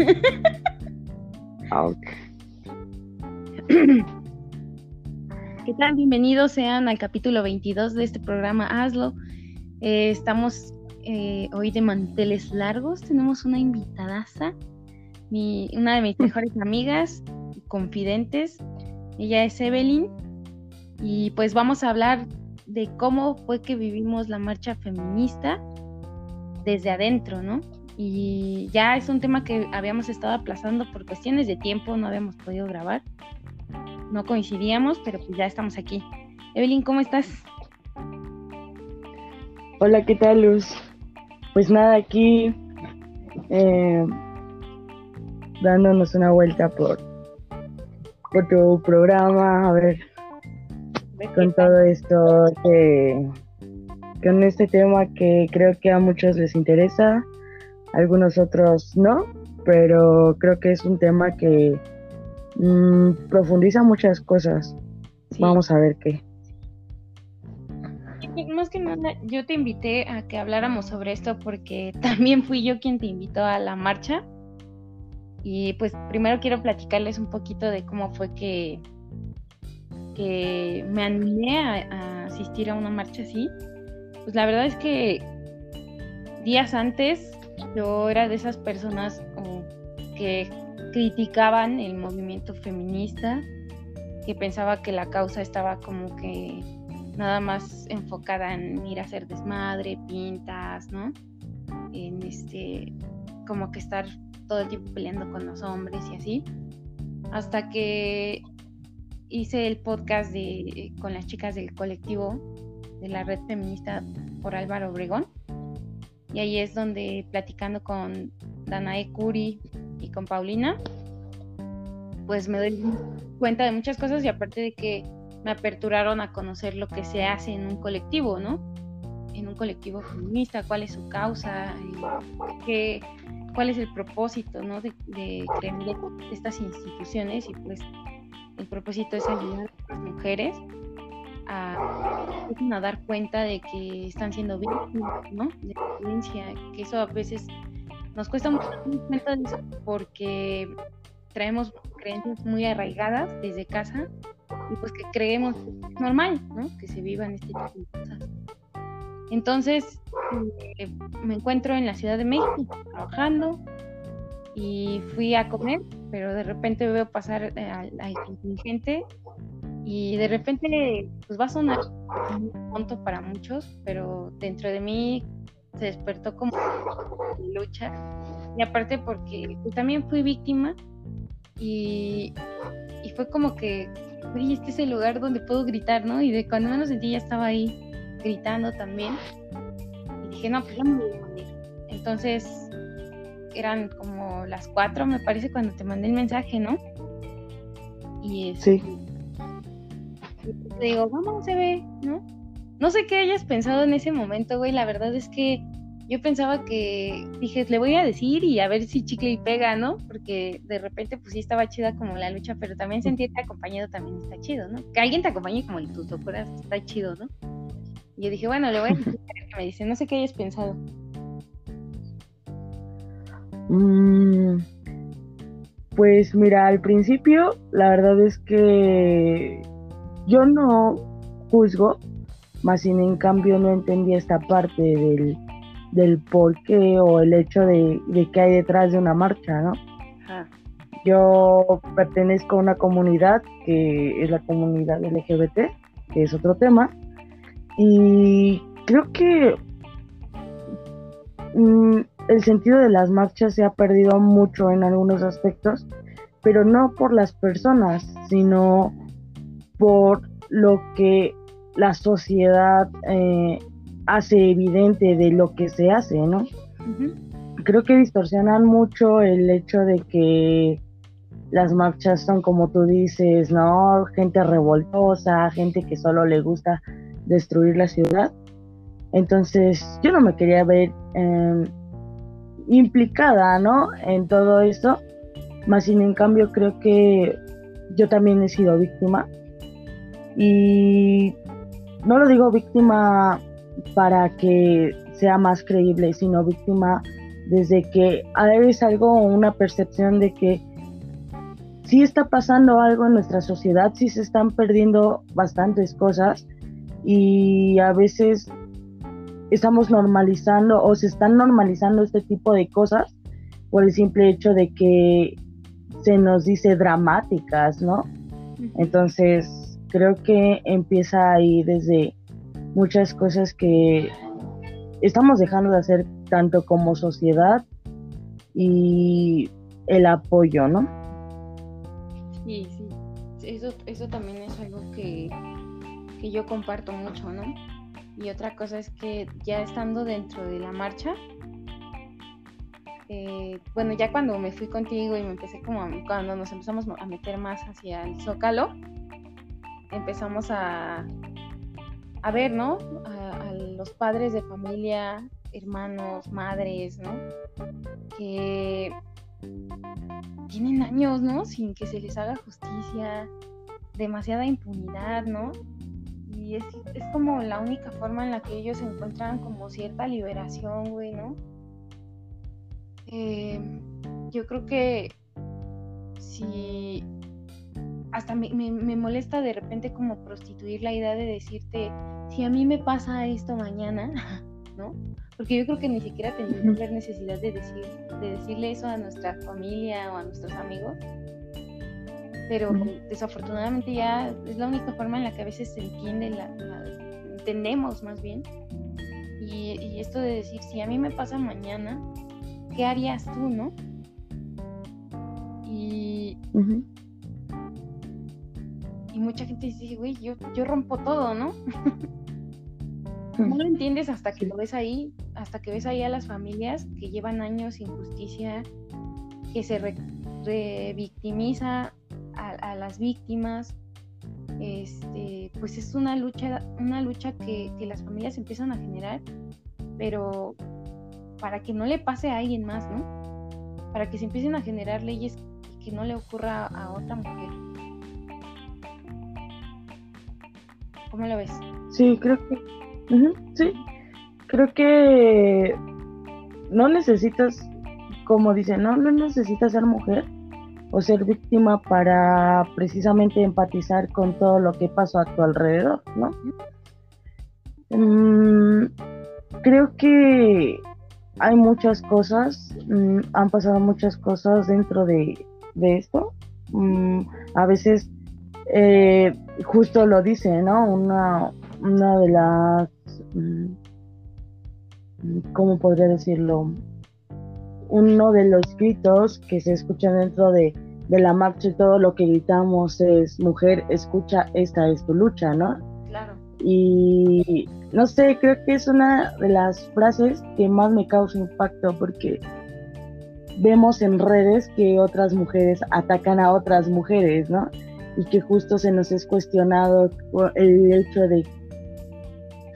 Ah, ¿Qué tal? Bienvenidos sean al capítulo 22 de este programa Hazlo. Eh, estamos eh, hoy de manteles largos. Tenemos una invitadaza, mi, una de mis mejores amigas, confidentes. Ella es Evelyn. Y pues vamos a hablar de cómo fue que vivimos la marcha feminista desde adentro, ¿no? Y ya es un tema que habíamos estado aplazando por cuestiones de tiempo, no habíamos podido grabar, no coincidíamos, pero pues ya estamos aquí. Evelyn, ¿cómo estás? Hola, ¿qué tal, Luz? Pues nada, aquí eh, dándonos una vuelta por, por tu programa, a ver, con todo esto que con este tema que creo que a muchos les interesa, algunos otros no, pero creo que es un tema que mm, profundiza muchas cosas. Vamos a ver qué. Más que nada, yo te invité a que habláramos sobre esto porque también fui yo quien te invitó a la marcha. Y pues primero quiero platicarles un poquito de cómo fue que, que me animé a asistir a una marcha así. Pues la verdad es que días antes yo era de esas personas que criticaban el movimiento feminista, que pensaba que la causa estaba como que nada más enfocada en ir a hacer desmadre, pintas, ¿no? En este, como que estar todo el tiempo peleando con los hombres y así. Hasta que hice el podcast de, con las chicas del colectivo de la red feminista por Álvaro Obregón y ahí es donde platicando con Danae Curi y con Paulina, pues me doy cuenta de muchas cosas y aparte de que me aperturaron a conocer lo que se hace en un colectivo, ¿no? En un colectivo feminista, cuál es su causa, qué, cuál es el propósito, ¿no? De, de crear estas instituciones y pues el propósito es ayudar a las mujeres a, dar cuenta de que están siendo víctimas, ¿no? De violencia, que eso a veces nos cuesta mucho cuenta de eso porque traemos creencias muy arraigadas desde casa y pues que creemos que es normal, ¿no? Que se vivan este tipo de cosas. Entonces, eh, me encuentro en la Ciudad de México trabajando y fui a comer, pero de repente veo pasar al, al y de repente, pues va a sonar tonto para muchos, pero dentro de mí se despertó como lucha. Y aparte porque pues, también fui víctima y, y fue como que, oye, este es el lugar donde puedo gritar, ¿no? Y de cuando menos sentí ya estaba ahí gritando también. Y dije, no, pues ya me voy a morir. Entonces, eran como las cuatro, me parece, cuando te mandé el mensaje, ¿no? Y sí este, te digo, vamos, se ve, ¿no? No sé qué hayas pensado en ese momento, güey. La verdad es que yo pensaba que dije, le voy a decir y a ver si chicle y pega, ¿no? Porque de repente, pues sí estaba chida como la lucha, pero también sentirte acompañado también está chido, ¿no? Que alguien te acompañe como en tus locuras está chido, ¿no? Y yo dije, bueno, le voy a decir que me dice, no sé qué hayas pensado. Mm, pues mira, al principio, la verdad es que yo no juzgo, más sin en cambio no entendía esta parte del, del por qué o el hecho de, que hay detrás de una marcha, ¿no? Yo pertenezco a una comunidad que es la comunidad LGBT, que es otro tema, y creo que mm, el sentido de las marchas se ha perdido mucho en algunos aspectos, pero no por las personas, sino por lo que la sociedad eh, hace evidente de lo que se hace, ¿no? Creo que distorsionan mucho el hecho de que las marchas son como tú dices, ¿no? Gente revoltosa, gente que solo le gusta destruir la ciudad. Entonces yo no me quería ver em, implicada, ¿no? En todo esto. Más sin en cambio creo que yo también he sido víctima y no lo digo víctima para que sea más creíble, sino víctima desde que es algo, una percepción de que sí está pasando algo en nuestra sociedad, sí se están perdiendo bastantes cosas y a veces estamos normalizando o se están normalizando este tipo de cosas por el simple hecho de que se nos dice dramáticas, ¿no? Entonces, creo que empieza ahí desde muchas cosas que estamos dejando de hacer tanto como sociedad y el apoyo, ¿no? Sí, sí. Eso, eso también es algo que, que yo comparto mucho, ¿no? Y otra cosa es que ya estando dentro de la marcha, eh, bueno, ya cuando me fui contigo y me empecé como, cuando nos empezamos a meter más hacia el zócalo, empezamos a, a ver, ¿no? A, los padres de familia, hermanos, madres, ¿no? Que tienen años, ¿no? Sin que se les haga justicia, demasiada impunidad, ¿no? Y es, es como la única forma en la que ellos encuentran como cierta liberación, güey, ¿no? Eh, yo creo que si hasta me, me, molesta de repente como prostituir la idea de decirte, si a mí me pasa esto mañana, ¿no? Porque yo creo que ni siquiera tenemos la necesidad de, decir, de decirle eso a nuestra familia o a nuestros amigos. Pero desafortunadamente ya es la única forma en la que a veces se entiende, la, entendemos más bien. Y, y esto de decir, si a mí me pasa mañana, ¿qué harías tú, no? Y, y mucha gente dice, güey, yo, yo rompo todo, ¿no? no lo entiendes hasta que lo ves ahí, hasta que ves ahí a las familias que llevan años sin justicia, que se revictimiza a, las víctimas. Este, pues es una lucha, una lucha que, que las familias empiezan a generar, pero para que no le pase a alguien más, ¿no? Para que se empiecen a generar leyes que no le ocurra a otra mujer. ¿Cómo lo ves? Sí, creo que. sí, creo que no necesitas, como dicen, no, no necesitas ser mujer o ser víctima para precisamente empatizar con todo lo que pasó a tu alrededor, ¿no? Mm, creo que hay muchas cosas, mm, han pasado muchas cosas dentro de, esto. Mm, a veces, eh, justo lo dice, ¿no? Una, una de las, mm, ¿cómo podría decirlo? Uno de los gritos que se escuchan dentro de, de la marcha y todo lo que gritamos es, mujer, escucha, esta es tu lucha, ¿no? Claro. Y no sé, creo que es una de las frases que más me causa impacto porque vemos en redes que otras mujeres atacan a otras mujeres, ¿no? Y que justo se nos es cuestionado el hecho de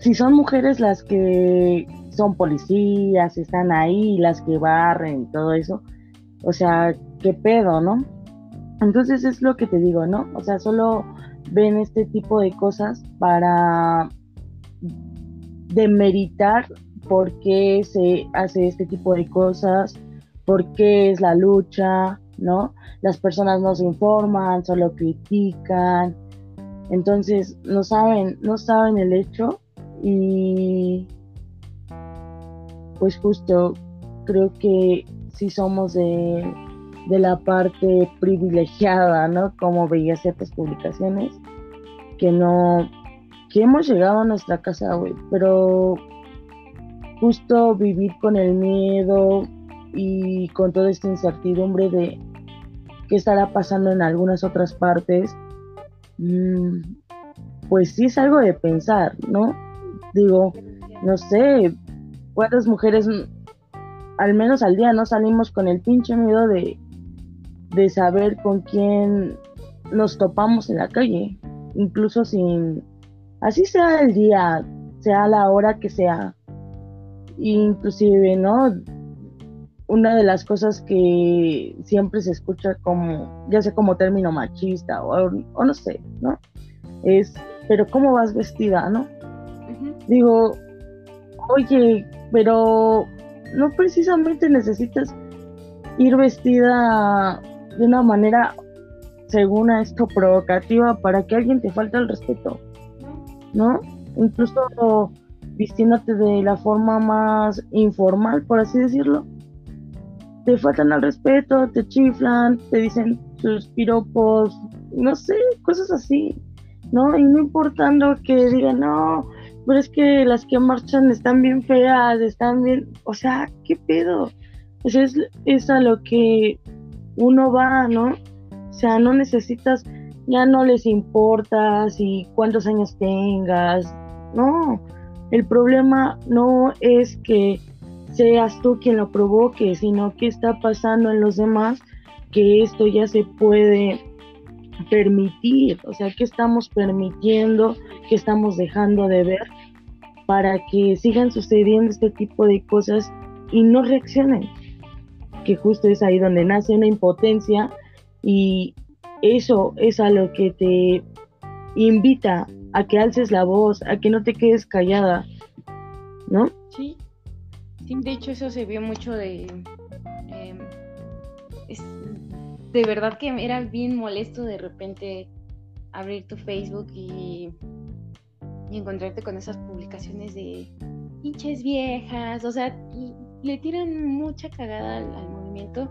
si son mujeres las que son policías, están ahí, las que barren, todo eso. O sea, qué pedo, ¿no? Entonces es lo que te digo, ¿no? O sea, solo ven este tipo de cosas para demeritar por qué se hace este tipo de cosas, por qué es la lucha, ¿no? Las personas no se informan, solo critican, entonces no saben, no saben el hecho y pues justo creo que si somos de, de la parte privilegiada, ¿no? Como veía ciertas publicaciones, que no que hemos llegado a nuestra casa, güey, pero justo vivir con el miedo y con toda esta incertidumbre de qué estará pasando en algunas otras partes, mm, pues sí es algo de pensar, ¿no? Digo, no sé, cuántas mujeres al menos al día no salimos con el pinche miedo de, de saber con quién nos topamos en la calle, incluso sin así sea el día, sea la hora que sea. Inclusive, ¿no? Una de las cosas que siempre se escucha como, ya sea como término machista o, no sé, ¿no? Es, pero ¿cómo vas vestida, no? Digo, oye, pero no precisamente necesitas ir vestida de una manera, según esto, provocativa para que alguien te falte el respeto, ¿no? Incluso vistiéndote de la forma más informal, por así decirlo. Te faltan al respeto, te chiflan, te dicen sus piropos, no sé, cosas así, ¿no? Y no importando que digan, no, pero es que las que marchan están bien feas, están bien, o sea, ¿qué pedo? O sea, es, es a lo que uno va, ¿no? O sea, no necesitas, ya no les importa si cuántos años tengas, no. El problema no es que seas tú quien lo provoque, sino que está pasando en los demás que esto ya se puede permitir, o sea, que estamos permitiendo, que estamos dejando de ver para que sigan sucediendo este tipo de cosas y no reaccionen, que justo es ahí donde nace una impotencia y eso es a lo que te invita a que alces la voz, a que no te quedes callada, ¿no? Sí, sí de hecho eso se vio mucho de... Em, de verdad que era bien molesto de repente abrir tu Facebook y, encontrarte con esas publicaciones de pinches viejas, o sea, le tiran mucha cagada al, movimiento.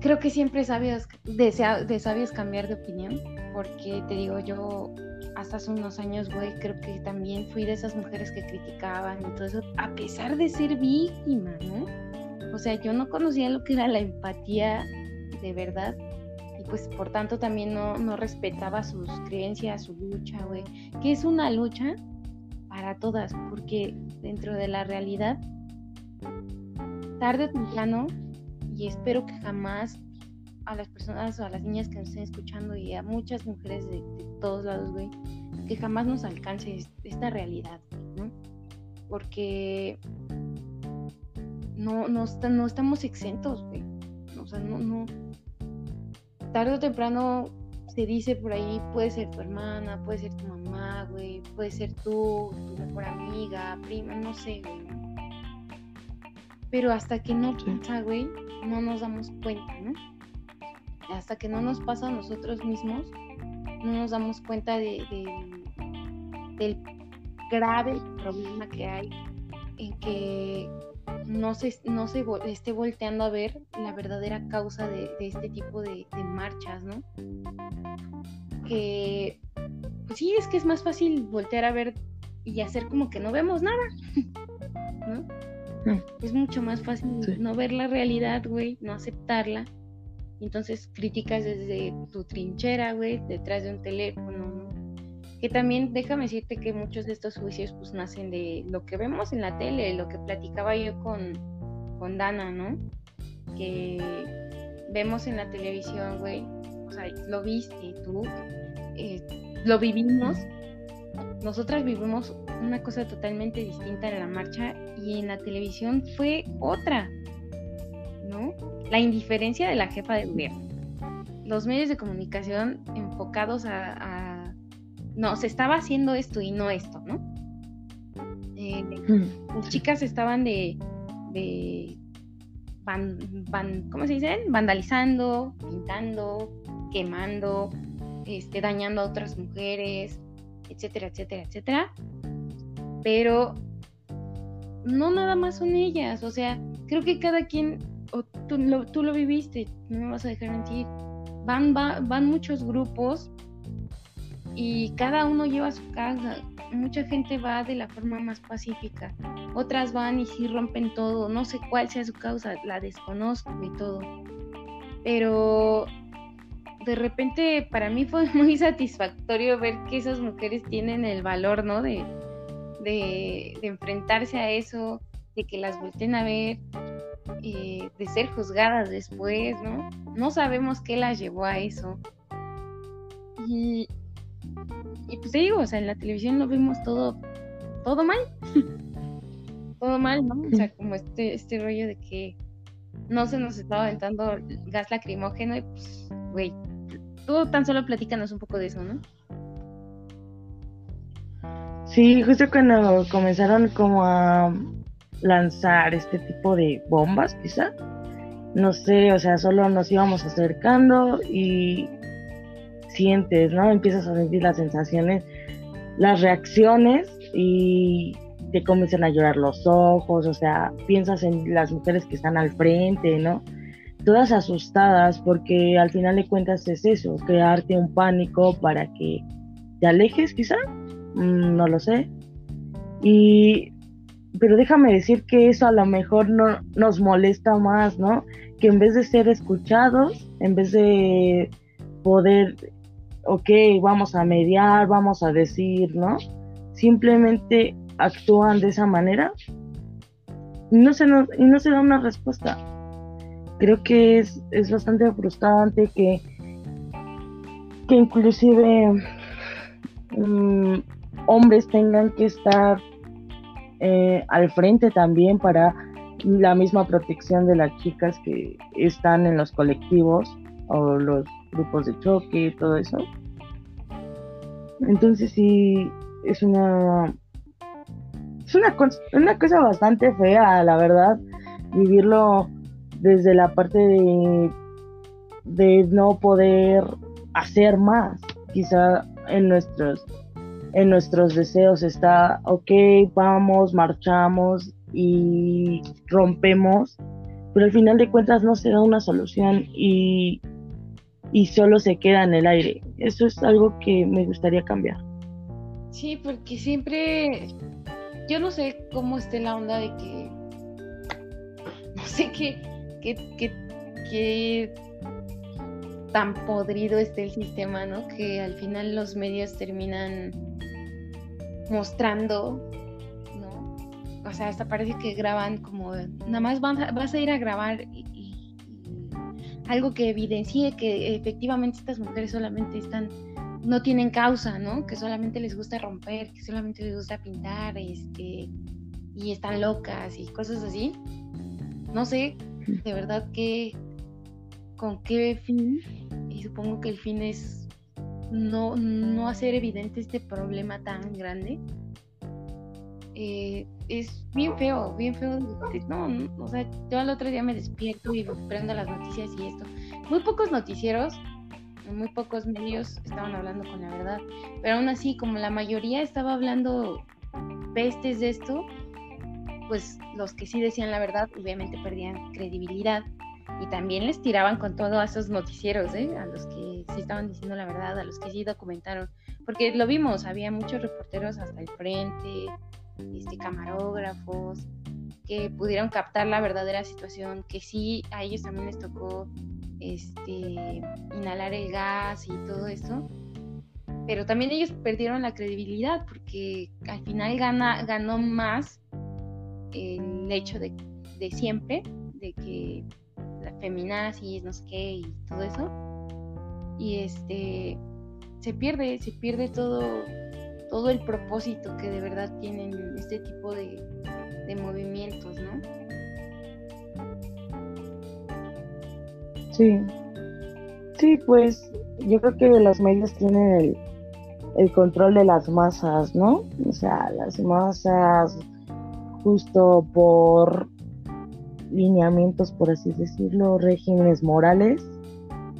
Creo que siempre sabios, de, de sabios cambiar de opinión, porque te digo, yo hasta hace unos años, güey, creo que también fui de esas mujeres que criticaban y todo eso, a pesar de ser víctima, ¿no? O sea, yo no conocía lo que era la empatía de verdad y pues por tanto también no, no respetaba sus creencias, su lucha, güey, que es una lucha para todas, porque dentro de la realidad, tarde o temprano, y espero que jamás a las personas o a las niñas que nos estén escuchando y a muchas mujeres de, todos lados, güey, que jamás nos alcance esta realidad, ¿no? Porque no, no, no estamos exentos, güey. O sea, no, no, tarde o temprano se dice por ahí, puede ser tu hermana, puede ser tu mamá, güey, puede ser tú, tu mejor amiga, prima, no sé, güey. Pero hasta que no pasa, güey, no nos damos cuenta, ¿no? Hasta que no nos pasa a nosotros mismos, no nos damos cuenta de, del grave problema que hay en que no se, no se esté volteando a ver la verdadera causa de, este tipo de, marchas, ¿no? Que, pues sí, es que es más fácil voltear a ver y hacer como que no vemos nada, ¿no? Es mucho más fácil no ver la realidad, güey, no aceptarla. Entonces criticas desde tu trinchera, güey, detrás de un teléfono, ¿no? que también déjame decirte que muchos de estos juicios pues nacen de lo que vemos en la tele, lo que platicaba yo con, con Dana, ¿no? Que vemos en la televisión, güey, o sea, lo viste tú, eh, lo vivimos, nosotras vivimos una cosa totalmente distinta en la marcha y en la televisión fue otra, ¿no? La indiferencia de la jefa de gobierno. Los medios de comunicación enfocados a no, se estaba haciendo esto y no esto, ¿no? Eh, las chicas estaban de, de van, ¿cómo se dice? Vandalizando, pintando, quemando, este, dañando a otras mujeres, etcétera, etcétera, etcétera. Pero no nada más son ellas, o sea, creo que cada quien, tú, lo, tú viviste, no me vas a dejar mentir, van, van muchos grupos y cada uno lleva su casa. Mucha gente va de la forma más pacífica, otras van y sí rompen todo, no sé cuál sea su causa, la desconozco y todo. Pero de repente para mí fue muy satisfactorio ver que esas mujeres tienen el valor, ¿no? De, de, enfrentarse a eso, de que las volteen a ver, de ser juzgadas después, ¿no? No sabemos qué las llevó a eso. Y, y pues te digo, o sea, en la televisión lo vimos todo, todo mal. todo mal, ¿no? O sea, como este, este rollo de que no se nos estaba aventando gas lacrimógeno y pues, güey, tú tan solo platícanos un poco de eso, ¿no? Sí, justo cuando comenzaron como a lanzar este tipo de bombas, quizá. No sé, o sea, solo nos íbamos acercando y sientes, ¿no? Empiezas a sentir las sensaciones, las reacciones y te comienzan a llorar los ojos, o sea, piensas en las mujeres que están al frente, ¿no? Todas asustadas porque al final de cuentas es eso, crearte un pánico para que te alejes quizá, mm, no lo sé. Y pero déjame decir que eso a lo mejor no nos molesta más, ¿no? Que en vez de ser escuchados, en vez de poder, ok, vamos a mediar, vamos a decir, ¿no? Simplemente actúan de esa manera y no se, nos, y no se da una respuesta. Creo que es, es bastante frustrante que, que inclusive mm, hombres tengan que estar eh, al frente también para la misma protección de las chicas que están en los colectivos o los grupos de choque, todo eso. Entonces sí, es una es una, una cosa bastante fea, la verdad, vivirlo desde la parte de, de no poder hacer más, quizá en nuestros en nuestros deseos está, ok, vamos, marchamos y rompemos, pero al final de cuentas no se da una solución y, y solo se queda en el aire. Eso es algo que me gustaría cambiar. Sí, porque siempre, yo no sé cómo esté la onda de que, no sé qué, qué, qué, qué tan podrido esté el sistema, ¿no? Que al final los medios terminan mostrando, ¿no? O sea, hasta parece que graban como, nada más vas a, ir a grabar algo que evidencie que efectivamente estas mujeres solamente están, no tienen causa, ¿no? Que solamente les gusta romper, que solamente les gusta pintar, este, y están locas y cosas así. No sé, de verdad que, con qué fin, y supongo que el fin es no, no hacer evidente este problema tan grande. Eh, es bien feo, bien feo. No, o sea, yo al otro día me despierto y prendo las noticias y esto. Muy pocos noticieros, muy pocos medios estaban hablando con la verdad, pero aún así, como la mayoría estaba hablando pestes de esto, pues los que sí decían la verdad obviamente perdían credibilidad y también les tiraban con todo a esos noticieros, ¿eh? a los que sí estaban diciendo la verdad, a los que sí documentaron, porque lo vimos, había muchos reporteros hasta el frente, este, camarógrafos, que pudieron captar la verdadera situación, que sí a ellos también les tocó este, inhalar el gas y todo eso, pero también ellos perdieron la credibilidad porque al final gana, ganó más el hecho de, de siempre, de que la feminazis, no sé qué, y todo eso. Y este se pierde, se pierde todo, todo el propósito que de verdad tienen este tipo de, de movimientos, ¿no? Sí. Sí, pues yo creo que los medios tienen el, el control de las masas, ¿no? O sea, las masas justo por lineamientos, por así decirlo, regímenes morales,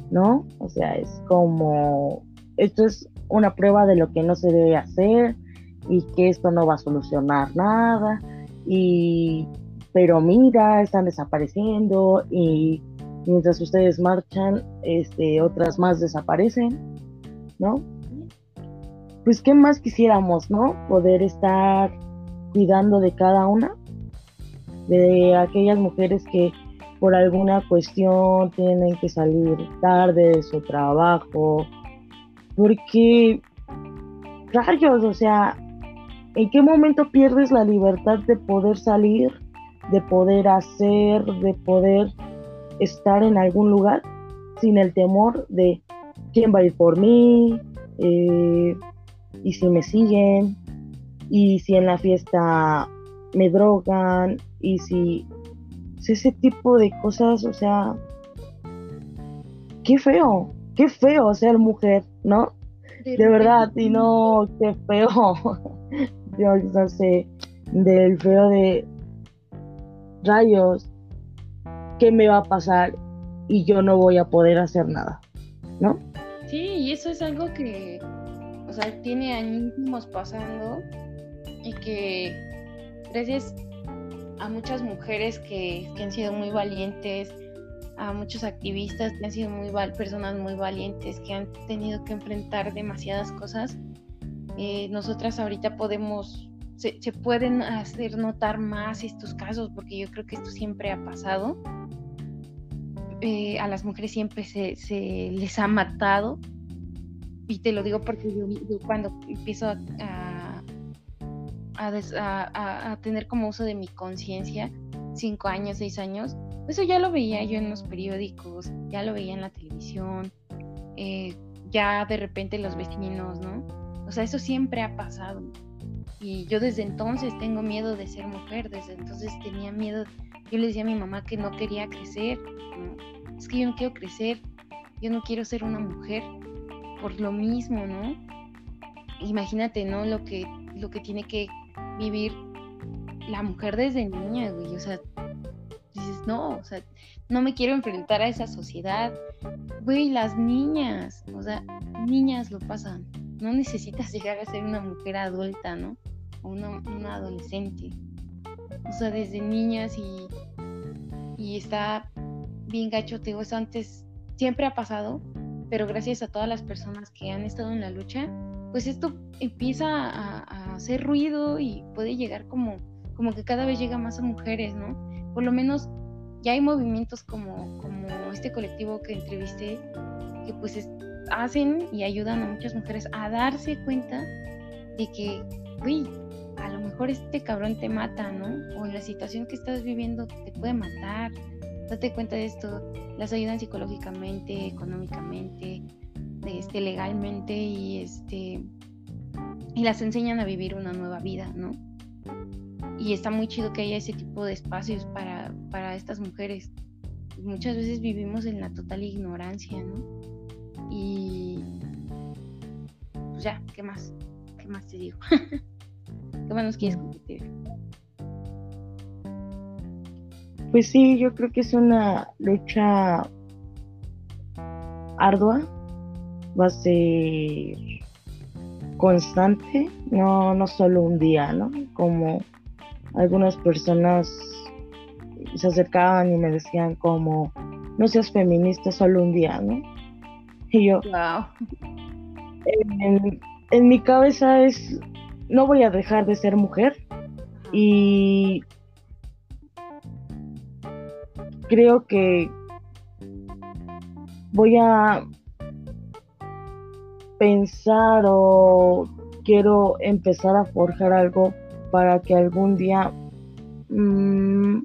¿no? O sea, es como, esto es una prueba de lo que no se debe hacer y que esto no va a solucionar nada y pero mira, están desapareciendo y mientras ustedes marchan, este, otras más desaparecen, ¿no? Pues qué más quisiéramos, ¿no? Poder estar cuidando de cada una de aquellas mujeres que por alguna cuestión tienen que salir tarde de su trabajo, porque rayos, o sea, ¿en qué momento pierdes la libertad de poder salir, de poder hacer, de poder estar en algún lugar sin el temor de quién va a ir por mí, eh, y si me siguen, y si en la fiesta me drogan, y si, ese tipo de cosas, o sea, qué feo, qué feo ser mujer, ¿no? De, verdad, y no, qué feo. Yo no sé, del feo de, rayos, ¿qué me va a pasar? Y yo no voy a poder hacer nada, ¿no? Sí, y eso es algo que, o sea, tiene años pasando y que gracias a muchas mujeres que, han sido muy valientes, a muchos activistas que han sido muy personas muy valientes, que han tenido que enfrentar demasiadas cosas, eh, nosotras ahorita podemos, se, pueden hacer notar más estos casos, porque yo creo que esto siempre ha pasado. Eh, a las mujeres siempre se, les ha matado. Y te lo digo porque yo, cuando empiezo a, a, tener como uso de mi conciencia, cinco años, seis años, eso ya lo veía yo en los periódicos, ya lo veía en la televisión, eh, ya de repente los vecinos, ¿no? O sea, eso siempre ha pasado. Y yo desde entonces tengo miedo de ser mujer, desde entonces tenía miedo. Yo le decía a mi mamá que no quería crecer. Es que yo no quiero crecer, yo no quiero ser una mujer por lo mismo, ¿no? Imagínate, ¿no? Lo que, lo que tiene que vivir la mujer desde niña, güey. O sea, dices, no, o sea, no me quiero enfrentar a esa sociedad. Güey, las niñas, o sea, niñas lo pasan no necesitas llegar a ser una mujer adulta, ¿no? O una, adolescente. O sea, desde niñas y, y está bien gacho, te digo, eso antes siempre ha pasado, pero gracias a todas las personas que han estado en la lucha, pues esto empieza a, hacer ruido y puede llegar como, como que cada vez llega más a mujeres, ¿no? Por lo menos ya hay movimientos como, como este colectivo que entrevisté, que pues es, hacen y ayudan a muchas mujeres a darse cuenta de que, uy, a lo mejor este cabrón te mata, ¿no? O la situación que estás viviendo te puede matar. Date cuenta de esto. Las ayudan psicológicamente, económicamente, este, legalmente y este y las enseñan a vivir una nueva vida, ¿no? Y está muy chido que haya ese tipo de espacios para, para estas mujeres. Muchas veces vivimos en la total ignorancia, ¿no? Y pues ya, ¿qué más? ¿Qué más te digo? ¿Qué más nos quieres compartir? Pues sí, yo creo que es una lucha ardua, va a ser constante, no, no solo un día, ¿no? Como algunas personas se acercaban y me decían como, no seas feminista solo un día, ¿no? Y yo, en, mi cabeza es, no voy a dejar de ser mujer y creo que voy a pensar o quiero empezar a forjar algo para que algún día mm,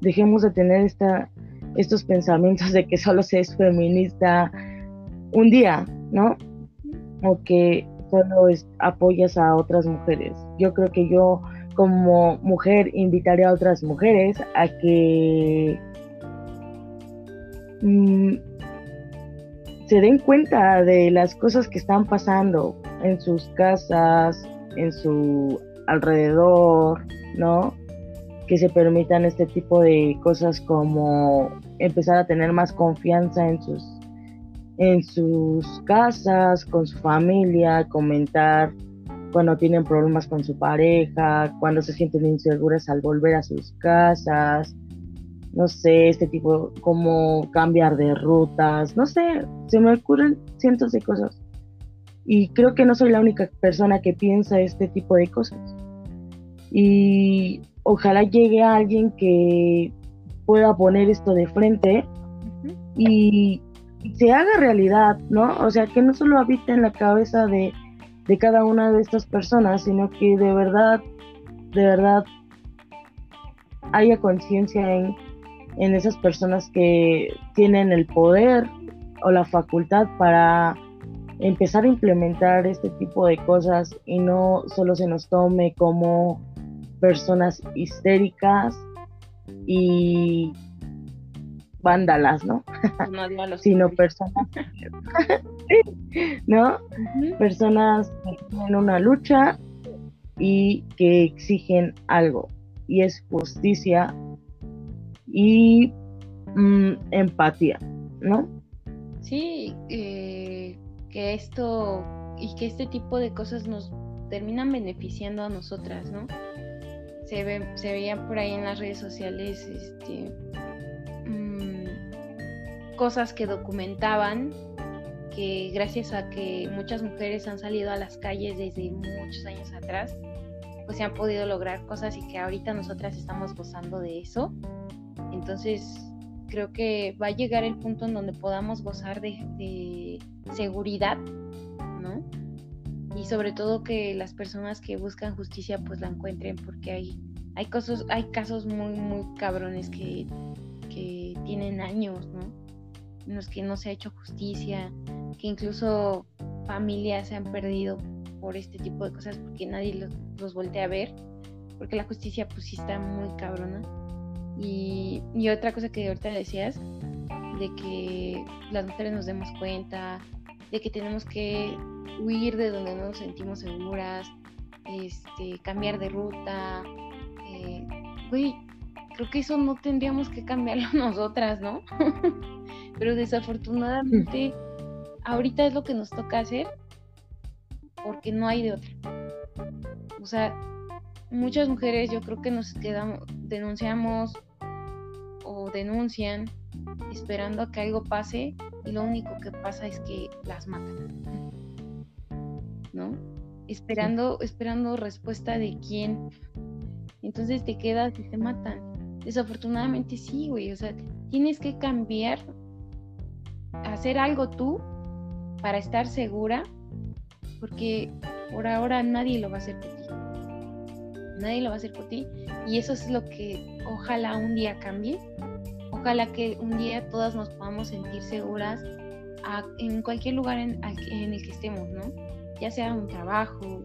dejemos de tener esta, estos pensamientos de que solo se es feminista un día, ¿no? O que solo apoyas a otras mujeres. Yo creo que yo como mujer invitaría a otras mujeres a que mm, se den cuenta de las cosas que están pasando en sus casas, en su alrededor, ¿no? Que se permitan este tipo de cosas como empezar a tener más confianza en sus en sus casas, con su familia, comentar cuando tienen problemas con su pareja, cuando se sienten inseguras al volver a sus casas, no sé, este tipo, como cambiar de rutas, no sé, se me ocurren cientos de cosas. Y creo que no soy la única persona que piensa este tipo de cosas. Y ojalá llegue alguien que pueda poner esto de frente y se haga realidad, ¿no? O sea, que no solo habite en la cabeza de, cada una de estas personas, sino que de verdad, de verdad haya conciencia en, en esas personas que tienen el poder o la facultad para empezar a implementar este tipo de cosas y no solo se nos tome como personas histéricas y vándalas, ¿no? Sino personas, ¿no? Personas que tienen una lucha y que exigen algo. Y es justicia y mm, empatía, ¿no? Sí, eh, que esto y que este tipo de cosas nos terminan beneficiando a nosotras, ¿no? Se, ve, se veían por ahí en las redes sociales este, mm, cosas que documentaban que gracias a que muchas mujeres han salido a las calles desde muchos años atrás, pues se han podido lograr cosas y que ahorita nosotras estamos gozando de eso. Entonces, creo que va a llegar el punto en donde podamos gozar de, seguridad, ¿no? Y sobre todo que las personas que buscan justicia pues la encuentren porque hay, hay, cosas, hay casos muy, muy cabrones que, que tienen años, ¿no? En los que no se ha hecho justicia, que incluso familias se han perdido por este tipo de cosas porque nadie los, los voltea a ver, porque la justicia pues sí está muy cabrona. Y, otra cosa que ahorita decías, de que las mujeres nos demos cuenta, de que tenemos que huir de donde no nos sentimos seguras, este, cambiar de ruta. Eh, creo que eso no tendríamos que cambiarlo nosotras, ¿no? Pero desafortunadamente ahorita es lo que nos toca hacer porque no hay de otra. O sea, muchas mujeres yo creo que nos quedamos, denunciamos o denuncian esperando a que algo pase y lo único que pasa es que las matan. ¿No? Esperando, esperando respuesta de quién. Entonces te quedas y te matan. Desafortunadamente sí, güey. O sea, tienes que cambiar, hacer algo tú para estar segura, porque por ahora nadie lo va a hacer por ti. Nadie lo va a hacer por ti. Y eso es lo que ojalá un día cambie. Ojalá que un día todas nos podamos sentir seguras en cualquier lugar en, el que estemos, ¿no? Ya sea un trabajo,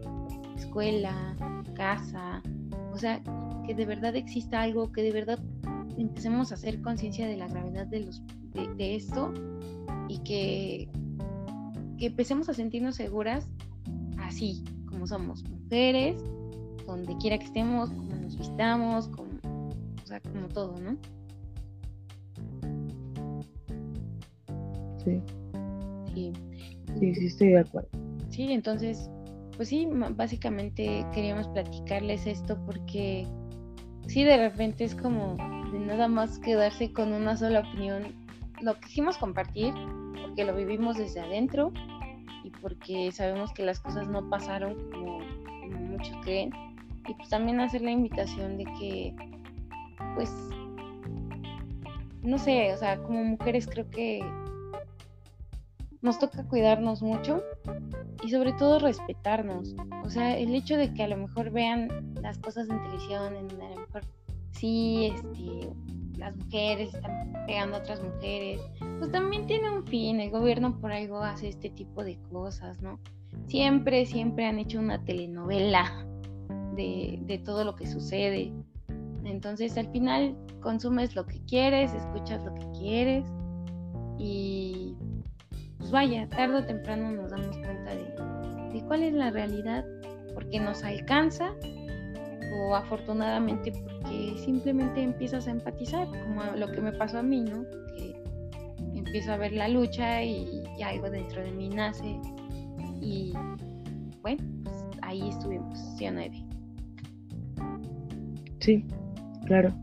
escuela, casa, o sea, que de verdad exista algo, que de verdad empecemos a hacer conciencia de la gravedad de, los, de esto y que que empecemos a sentirnos seguras así, como somos mujeres, donde quiera que estemos, como nos vistamos, como, o sea, como todo, ¿no? Sí. Sí. Sí, sí, estoy de acuerdo. Sí, entonces, pues sí, básicamente queríamos platicarles esto porque sí, de repente es como de nada más quedarse con una sola opinión. Lo quisimos compartir porque lo vivimos desde adentro y porque sabemos que las cosas no pasaron como, muchos creen. Y pues también hacer la invitación de que, pues, no sé, o sea, como mujeres creo que nos toca cuidarnos mucho y sobre todo respetarnos. O sea, el hecho de que a lo mejor vean las cosas en televisión, en a lo mejor sí, este, las mujeres están pegando a otras mujeres, pues también tiene un fin, el gobierno por algo hace este tipo de cosas, ¿no? Siempre, siempre han hecho una telenovela de, todo lo que sucede. Entonces al final consumes lo que quieres, escuchas lo que quieres y pues vaya, tarde o temprano nos damos cuenta de, de cuál es la realidad, porque nos alcanza o afortunadamente porque simplemente empiezas a empatizar, como lo que me pasó a mí, ¿no? Que empiezo a ver la lucha y, algo dentro de mí nace y bueno, pues ahí estuvimos, sí o nueve. Sí, claro.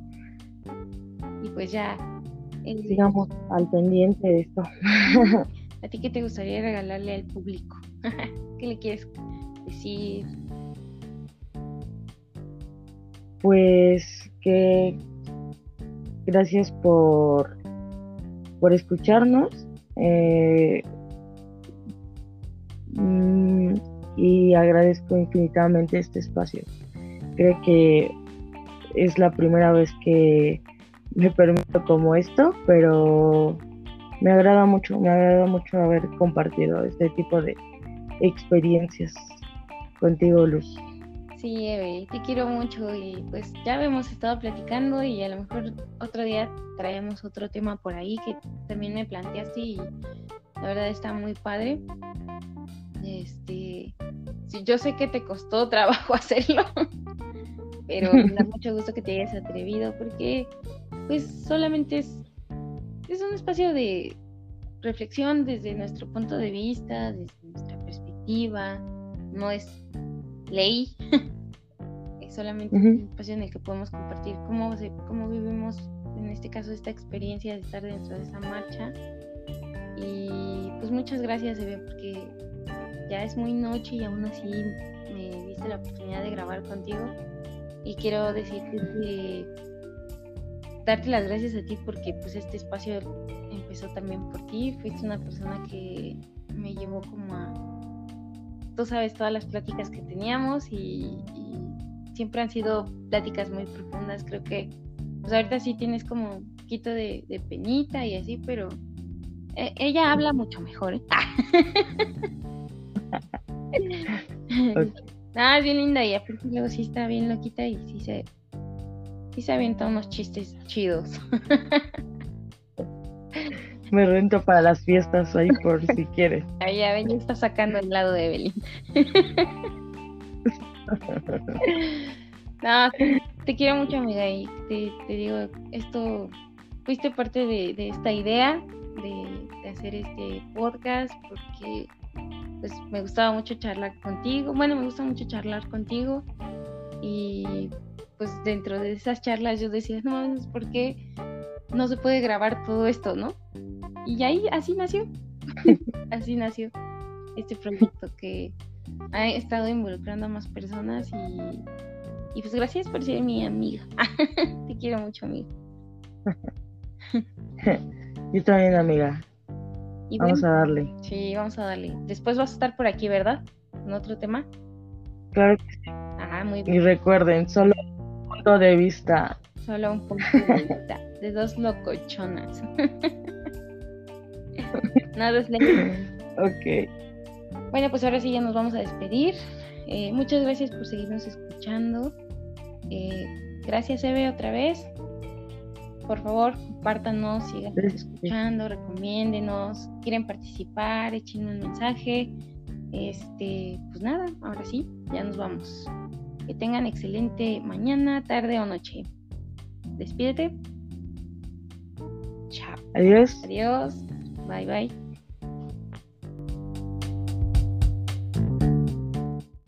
Y pues ya... Sigamos al pendiente de esto. ¿A ti qué te gustaría regalarle al público? ¿Qué le quieres decir? pues que gracias por, por escucharnos eh, mm, y agradezco infinitamente este espacio. Creo que es la primera vez que me permito como esto, pero me agrada mucho, me agrada mucho haber compartido este tipo de experiencias contigo, Luz. Sí, Eve, te quiero mucho y pues ya hemos estado platicando y a lo mejor otro día traemos otro tema por ahí que también me planteaste y la verdad está muy padre. Este, sí, yo sé que te costó trabajo hacerlo, pero me da mucho gusto que te hayas atrevido porque pues solamente es, es un espacio de reflexión desde nuestro punto de vista, desde nuestra perspectiva, no es ley, es solamente un espacio en el que podemos compartir cómo, cómo vivimos, en este caso, esta experiencia de estar dentro de esa marcha. Y pues muchas gracias, Eve, porque ya es muy noche y aún así me diste la oportunidad de grabar contigo. Y quiero decirte que darte las gracias a ti porque pues este espacio empezó también por ti. Fuiste una persona que me llevó como a, tú sabes, todas las pláticas que teníamos y, siempre han sido pláticas muy profundas. Creo que pues ahorita sí tienes como un poquito de, penita y así, pero e, ella habla mucho mejor. ¿eh? Ah, es bien linda y aparte luego sí está bien loquita y sí se, sí se avienta unos chistes chidos. Me rento para las fiestas ahí por si quieres. Ahí ya ven, ya está sacando el lado de Evelyn. no, te, quiero mucho, amiga, y te, digo, esto, fuiste parte de, esta idea de, de hacer este podcast porque pues me gustaba mucho charlar contigo. Bueno, me gusta mucho charlar contigo. Y pues dentro de esas charlas yo decía, no, ¿por qué no se puede grabar todo esto, no? Y ahí así nació. así nació este proyecto que ha estado involucrando a más personas y, y pues gracias por ser mi amiga. Te quiero mucho, amiga. Yo también, amiga vamos a darle. Sí, vamos a darle. Después vas a estar por aquí, ¿verdad? ¿En otro tema? Claro que sí. Ah, muy bien. Y recuerden, solo un punto de vista. Solo un punto de vista. de dos locochonas. Nada es ley. Ok. Bueno, pues ahora sí ya nos vamos a despedir. Eh, muchas gracias por seguirnos escuchando. Eh, gracias, Eve, otra vez por favor, compártanos, sigan escuchando, recomiéndenos, quieren participar, echen un mensaje. Este, pues nada, ahora sí, ya nos vamos. Que tengan excelente mañana, tarde o noche. Despídete. Chao. Adiós. Adiós. Bye bye.